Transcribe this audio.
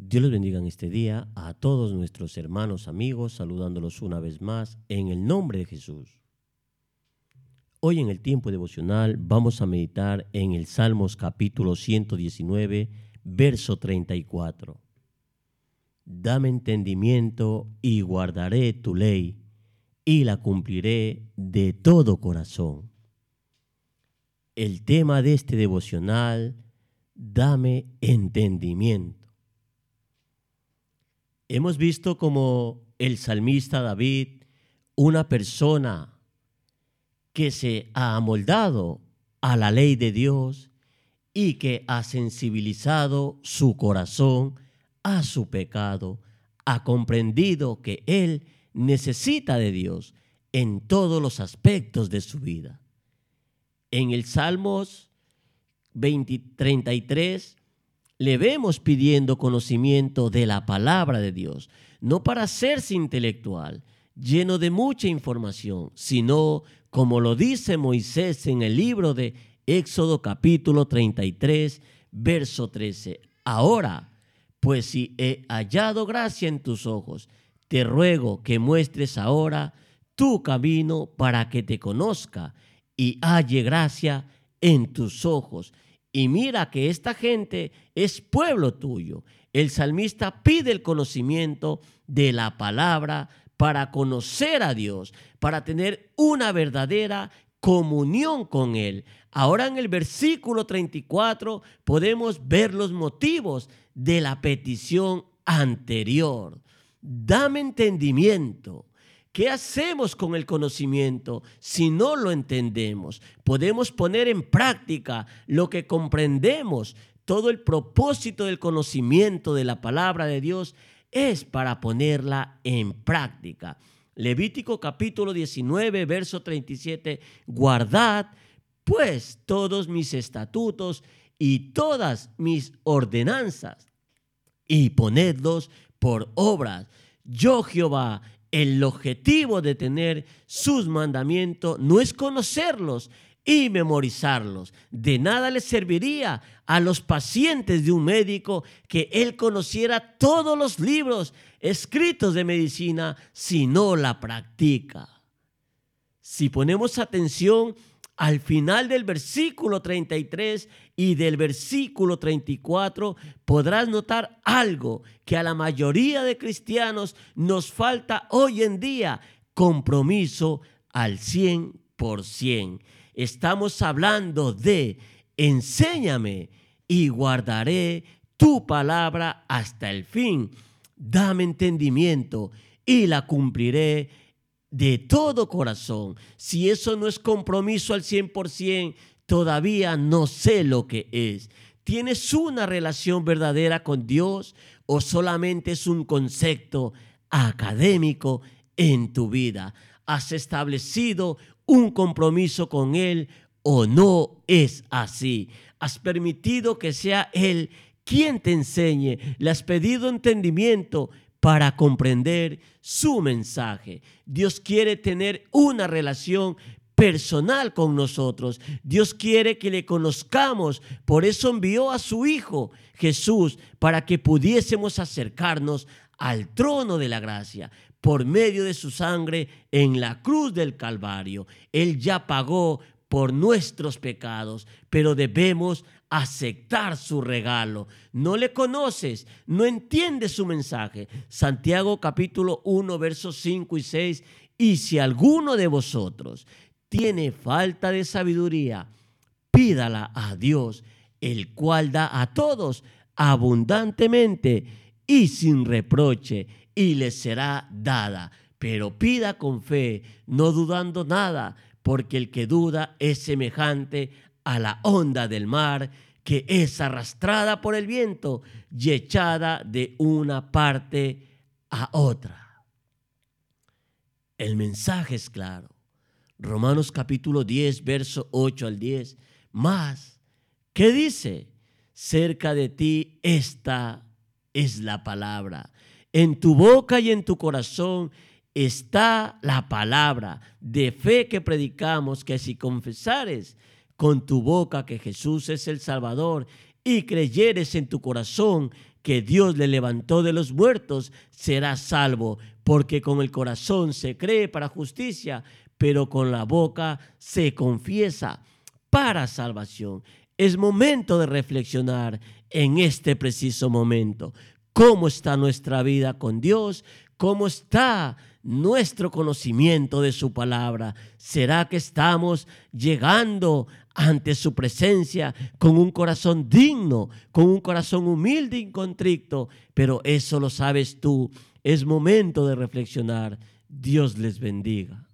Dios les bendiga en este día a todos nuestros hermanos, amigos, saludándolos una vez más en el nombre de Jesús. Hoy en el tiempo devocional vamos a meditar en el Salmos capítulo 119, verso 34. Dame entendimiento y guardaré tu ley y la cumpliré de todo corazón. El tema de este devocional, dame entendimiento. Hemos visto como el salmista David, una persona que se ha amoldado a la ley de Dios y que ha sensibilizado su corazón a su pecado, ha comprendido que Él necesita de Dios en todos los aspectos de su vida. En el Salmos 33 le vemos pidiendo conocimiento de la palabra de Dios, no para hacerse intelectual, lleno de mucha información, sino como lo dice Moisés en el libro de Éxodo capítulo 33, verso 13. Ahora, pues si he hallado gracia en tus ojos, te ruego que muestres ahora tu camino para que te conozca y halle gracia en tus ojos. Y mira que esta gente es pueblo tuyo. El salmista pide el conocimiento de la palabra para conocer a Dios, para tener una verdadera comunión con Él. Ahora en el versículo 34 podemos ver los motivos de la petición anterior. Dame entendimiento. ¿Qué hacemos con el conocimiento si no lo entendemos? Podemos poner en práctica lo que comprendemos. Todo el propósito del conocimiento de la palabra de Dios es para ponerla en práctica. Levítico capítulo 19, verso 37, guardad pues todos mis estatutos y todas mis ordenanzas y ponedlos por obras. Yo Jehová, el objetivo de tener sus mandamientos no es conocerlos y memorizarlos. De nada le serviría a los pacientes de un médico que él conociera todos los libros escritos de medicina si no la practica. Si ponemos atención al final del versículo 33 y del versículo 34 podrás notar algo que a la mayoría de cristianos nos falta hoy en día, compromiso al 100%. Estamos hablando de enséñame y guardaré tu palabra hasta el fin. Dame entendimiento y la cumpliré de todo corazón. Si eso no es compromiso al 100%, todavía no sé lo que es. ¿Tienes una relación verdadera con Dios o solamente es un concepto académico en tu vida? ¿Has establecido un compromiso con Él o no es así? ¿Has permitido que sea Él quien te enseñe? ¿Le has pedido entendimiento? Para comprender su mensaje. Dios quiere tener una relación personal con nosotros. Dios quiere que le conozcamos. Por eso envió a su Hijo Jesús para que pudiésemos acercarnos al trono de la gracia por medio de su sangre en la cruz del Calvario. Él ya pagó por nuestros pecados, pero debemos aceptar su regalo. No le conoces, no entiendes su mensaje. Santiago capítulo 1, versos 5 y 6. Y si alguno de vosotros tiene falta de sabiduría, pídala a Dios, el cual da a todos abundantemente y sin reproche, y le será dada. Pero pida con fe, no dudando nada, porque el que duda es semejante a la onda del mar que es arrastrada por el viento y echada de una parte a otra. El mensaje es claro. Romanos capítulo 10, verso 8 al 10. Más, ¿qué dice? Cerca de ti esta es la palabra. En tu boca y en tu corazón está la palabra de fe que predicamos, que si confesares con tu boca que Jesús es el Salvador y creyeres en tu corazón que Dios le levantó de los muertos, será salvo, porque con el corazón se cree para justicia, pero con la boca se confiesa para salvación. Es momento de reflexionar en este preciso momento. ¿Cómo está nuestra vida con Dios? ¿Cómo está nuestro conocimiento de su palabra? ¿Será que estamos llegando ante su presencia con un corazón digno, con un corazón humilde y contrito? Pero eso lo sabes tú. Es momento de reflexionar. Dios les bendiga.